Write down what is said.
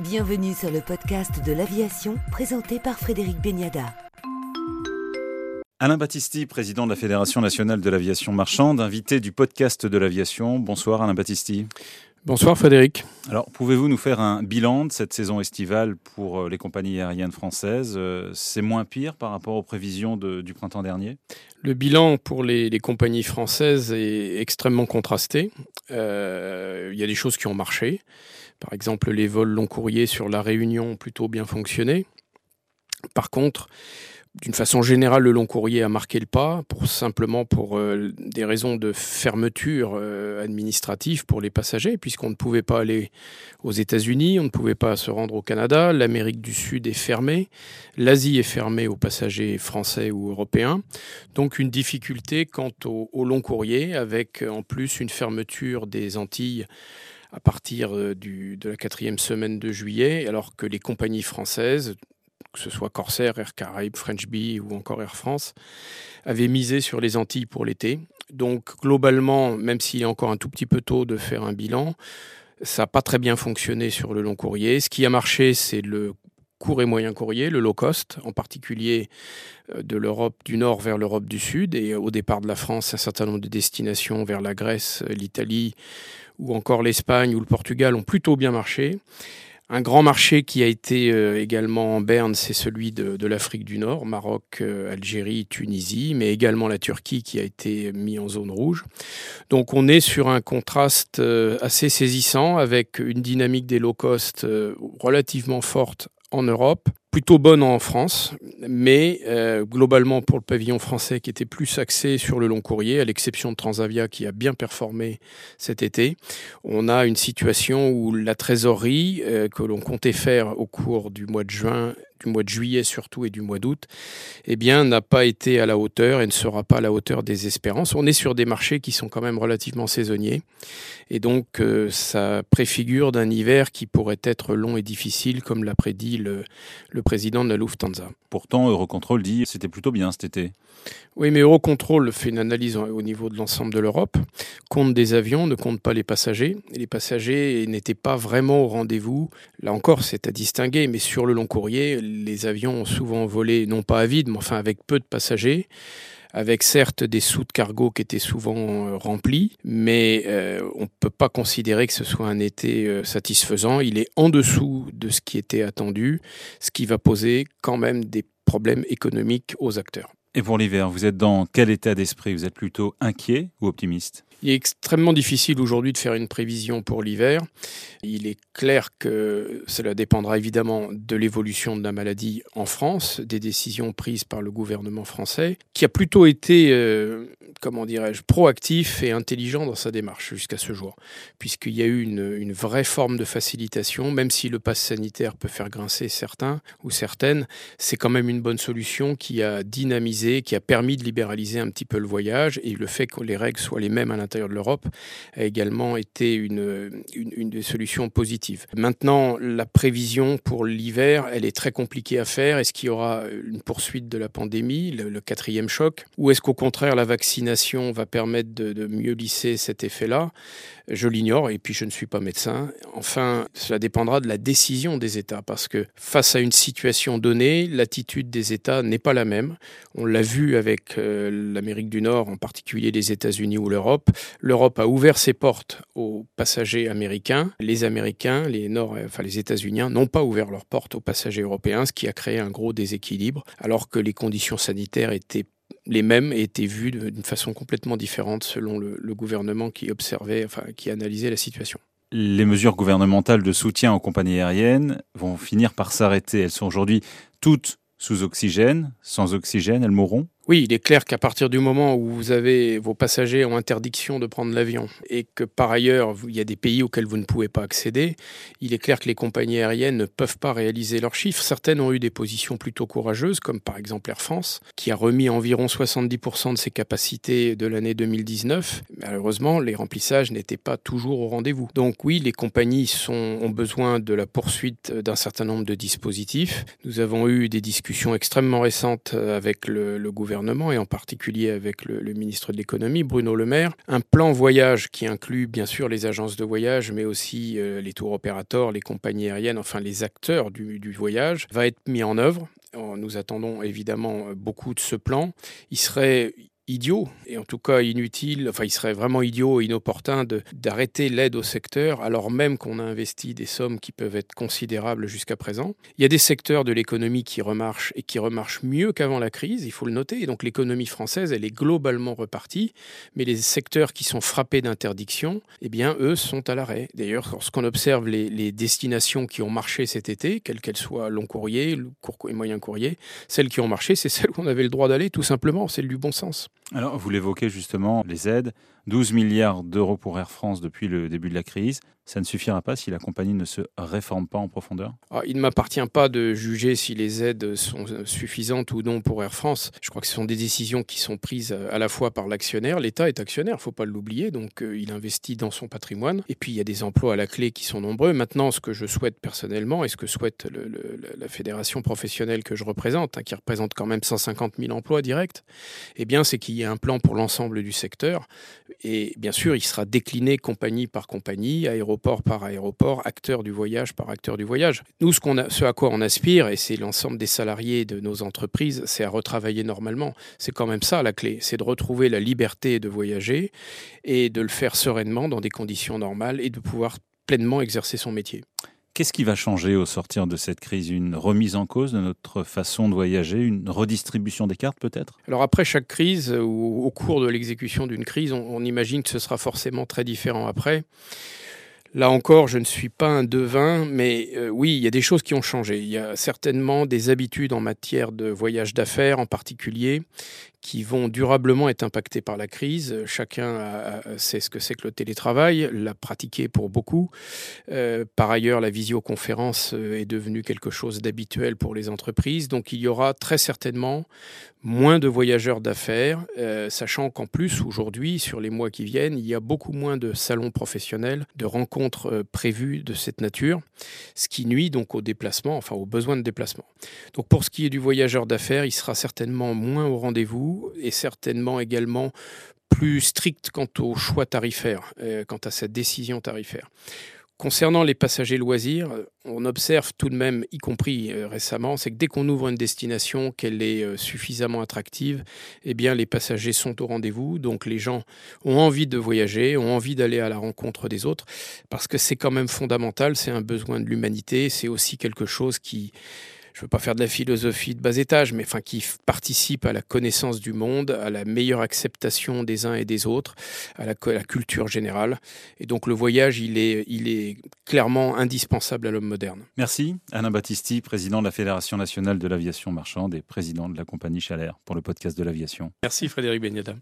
Bienvenue sur le podcast de l'aviation présenté par Frédéric Beniada. Alain Battisti, président de la Fédération nationale de l'aviation marchande, invité du podcast de l'aviation. Bonsoir Alain Battisti. Bonsoir Frédéric. Alors, pouvez-vous nous faire un bilan de cette saison estivale pour euh, les compagnies aériennes françaises? Euh, C'est moins pire par rapport aux prévisions du printemps dernier? Le bilan pour les, compagnies françaises est extrêmement contrasté. Euh, il y a des choses qui ont marché. Par exemple, les vols long courriers sur la Réunion ont plutôt bien fonctionné. Par contre, d'une façon générale, le long courrier a marqué le pas, simplement pour euh, des raisons de fermeture euh, administrative pour les passagers, puisqu'on ne pouvait pas aller aux États-Unis, on ne pouvait pas se rendre au Canada, l'Amérique du Sud est fermée, l'Asie est fermée aux passagers français ou européens. Donc une difficulté quant au long courrier, avec en plus une fermeture des Antilles à partir euh, de la quatrième semaine de juillet, alors que les compagnies françaises, que ce soit Corsair, Air Caraïbes, French Bee ou encore Air France, avaient misé sur les Antilles pour l'été. Donc globalement, même s'il est encore un tout petit peu tôt de faire un bilan, ça n'a pas très bien fonctionné sur le long courrier. Ce qui a marché, c'est le court et moyen courrier, le low cost, en particulier euh, de l'Europe du Nord vers l'Europe du Sud, et au départ de la France, un certain nombre de destinations vers la Grèce, l'Italie ou encore l'Espagne ou le Portugal ont plutôt bien marché. Un grand marché qui a été euh, également en berne, c'est celui de, l'Afrique du Nord, Maroc, euh, Algérie, Tunisie, mais également la Turquie qui a été mis en zone rouge. Donc on est sur un contraste assez saisissant avec une dynamique des low cost relativement forte en Europe, plutôt bonne en France, mais euh, globalement pour le pavillon français qui était plus axé sur le long courrier, à l'exception de Transavia qui a bien performé cet été, on a une situation où la trésorerie euh, que l'on comptait faire au cours du mois de juin du mois de juillet surtout et du mois d'août, eh bien, n'a pas été à la hauteur et ne sera pas à la hauteur des espérances. On est sur des marchés qui sont quand même relativement saisonniers et donc euh, ça préfigure d'un hiver qui pourrait être long et difficile, comme l'a prédit le, le président de la Lufthansa. Pourtant, Eurocontrol dit c'était plutôt bien cet été. Oui, mais Eurocontrol fait une analyse au niveau de l'ensemble de l'Europe, compte des avions, ne compte pas les passagers. Et les passagers n'étaient pas vraiment au rendez-vous. Là encore, c'est à distinguer, mais sur le long courrier, les avions ont souvent volé, non pas à vide, mais enfin avec peu de passagers avec certes des sous de cargo qui étaient souvent euh, remplis, mais euh, on ne peut pas considérer que ce soit un été euh, satisfaisant. Il est en dessous de ce qui était attendu, ce qui va poser quand même des problèmes économiques aux acteurs. Et pour l'hiver, vous êtes dans quel état d'esprit? Vous êtes plutôt inquiet ou optimiste? Il est extrêmement difficile aujourd'hui de faire une prévision pour l'hiver. Il est clair que cela dépendra évidemment de l'évolution de la maladie en France, des décisions prises par le gouvernement français, qui a plutôt été, euh, comment dirais-je, proactif et intelligent dans sa démarche jusqu'à ce jour, puisqu'il y a eu une, une, vraie forme de facilitation, même si le pass sanitaire peut faire grincer certains ou certaines, c'est quand même une bonne solution qui a dynamisé, qui a permis de libéraliser un petit peu le voyage et le fait que les règles soient les mêmes à l'intérieur de l'Europe a également été une, une, des solutions positives. Maintenant, la prévision pour l'hiver, elle est très compliquée à faire. Est-ce qu'il y aura une poursuite de la pandémie, le, quatrième choc, ou est-ce qu'au contraire la vaccination va permettre de, mieux lisser cet effet-là Je l'ignore et puis je ne suis pas médecin. Enfin, cela dépendra de la décision des États parce que face à une situation donnée, l'attitude des États n'est pas la même. On l'a vu avec euh, l'Amérique du Nord, en particulier les États-Unis ou l'Europe. L'Europe a ouvert ses portes aux passagers américains. Les Américains, les Nord, enfin les États-Unis, n'ont pas ouvert leurs portes aux passagers européens, ce qui a créé un gros déséquilibre, alors que les conditions sanitaires étaient les mêmes étaient vues d'une façon complètement différente selon le, le gouvernement qui observait, enfin qui analysait la situation. Les mesures gouvernementales de soutien aux compagnies aériennes vont finir par s'arrêter. Elles sont aujourd'hui toutes sous oxygène, sans oxygène, elles mourront oui, il est clair qu'à partir du moment où vous avez vos passagers ont interdiction de prendre l'avion et que par ailleurs il y a des pays auxquels vous ne pouvez pas accéder, il est clair que les compagnies aériennes ne peuvent pas réaliser leurs chiffres. Certaines ont eu des positions plutôt courageuses, comme par exemple Air France, qui a remis environ 70% de ses capacités de l'année 2019. Malheureusement, les remplissages n'étaient pas toujours au rendez-vous. Donc oui, les compagnies ont besoin de la poursuite d'un certain nombre de dispositifs. Nous avons eu des discussions extrêmement récentes avec le, le gouvernement et en particulier avec le, ministre de l'économie, Bruno Le Maire, un plan voyage qui inclut bien sûr les agences de voyage, mais aussi euh, les tours opérateurs, les compagnies aériennes, enfin les acteurs du, du voyage, va être mis en œuvre. Nous attendons évidemment beaucoup de ce plan. Il serait idiot, et en tout cas inutile, enfin il serait vraiment idiot et inopportun d'arrêter l'aide au secteur alors même qu'on a investi des sommes qui peuvent être considérables jusqu'à présent. Il y a des secteurs de l'économie qui remarchent et qui remarchent mieux qu'avant la crise, il faut le noter, et donc l'économie française, elle est globalement repartie, mais les secteurs qui sont frappés d'interdiction, eh bien eux sont à l'arrêt. D'ailleurs, lorsqu'on observe les, destinations qui ont marché cet été, quelles qu'elles soient long courrier, court et moyen courrier, celles qui ont marché, c'est celles où on avait le droit d'aller, tout simplement, c'est du bon sens. Alors, vous l'évoquez justement, les aides, 12 milliards d'euros pour Air France depuis le début de la crise. Ça ne suffira pas si la compagnie ne se réforme pas en profondeur? Ah, Il ne m'appartient pas de juger si les aides sont suffisantes ou non pour Air France. Je crois que ce sont des décisions qui sont prises à la fois par l'actionnaire. L'État est actionnaire, il ne faut pas l'oublier, donc euh, il investit dans son patrimoine. Et puis il y a des emplois à la clé qui sont nombreux. Maintenant, ce que je souhaite personnellement et ce que souhaite la fédération professionnelle que je représente, hein, qui représente quand même 150 000 emplois directs, eh c'est qu'il y ait un plan pour l'ensemble du secteur. Et bien sûr, il sera décliné compagnie par compagnie, aéroport par aéroport, acteur du voyage par acteur du voyage. Nous, ce, qu'on a, ce à quoi on aspire, et c'est l'ensemble des salariés de nos entreprises, c'est à retravailler normalement. C'est quand même ça la clé, c'est de retrouver la liberté de voyager et de le faire sereinement dans des conditions normales et de pouvoir pleinement exercer son métier. Qu'est-ce qui va changer au sortir de cette crise? Une remise en cause de notre façon de voyager? Une redistribution des cartes peut-être? Alors après chaque crise, ou au cours de l'exécution d'une crise, on, imagine que ce sera forcément très différent après. Là encore, je ne suis pas un devin, mais euh, oui, il y a des choses qui ont changé. Il y a certainement des habitudes en matière de voyage d'affaires en particulier qui vont durablement être impactées par la crise. Chacun sait ce que c'est que le télétravail, l'a pratiqué pour beaucoup. Euh, par ailleurs, la visioconférence euh, est devenue quelque chose d'habituel pour les entreprises. Donc il y aura très certainement moins de voyageurs d'affaires, euh, sachant qu'en plus, aujourd'hui, sur les mois qui viennent, il y a beaucoup moins de salons professionnels, de rencontres prévues de cette nature, ce qui nuit donc au déplacement, enfin aux besoins de déplacement. Donc pour ce qui est du voyageur d'affaires, il sera certainement moins au rendez-vous et certainement également plus strict quant au choix tarifaire, euh, quant à cette décision tarifaire. Concernant les passagers loisirs, on observe tout de même, y compris euh, récemment, c'est que dès qu'on ouvre une destination, qu'elle est euh, suffisamment attractive, eh bien les passagers sont au rendez-vous. Donc les gens ont envie de voyager, ont envie d'aller à la rencontre des autres, parce que c'est quand même fondamental, c'est un besoin de l'humanité, c'est aussi quelque chose qui je ne veux pas faire de la philosophie de bas étage, mais enfin qui participe à la connaissance du monde, à la meilleure acceptation des uns et des autres, à la, à la culture générale. Et donc le voyage, il est, il est clairement indispensable à l'homme moderne. Merci Alain Battisti, président de la Fédération nationale de l'aviation marchande et président de la compagnie Chalère pour le podcast de l'aviation. Merci Frédéric Beniada.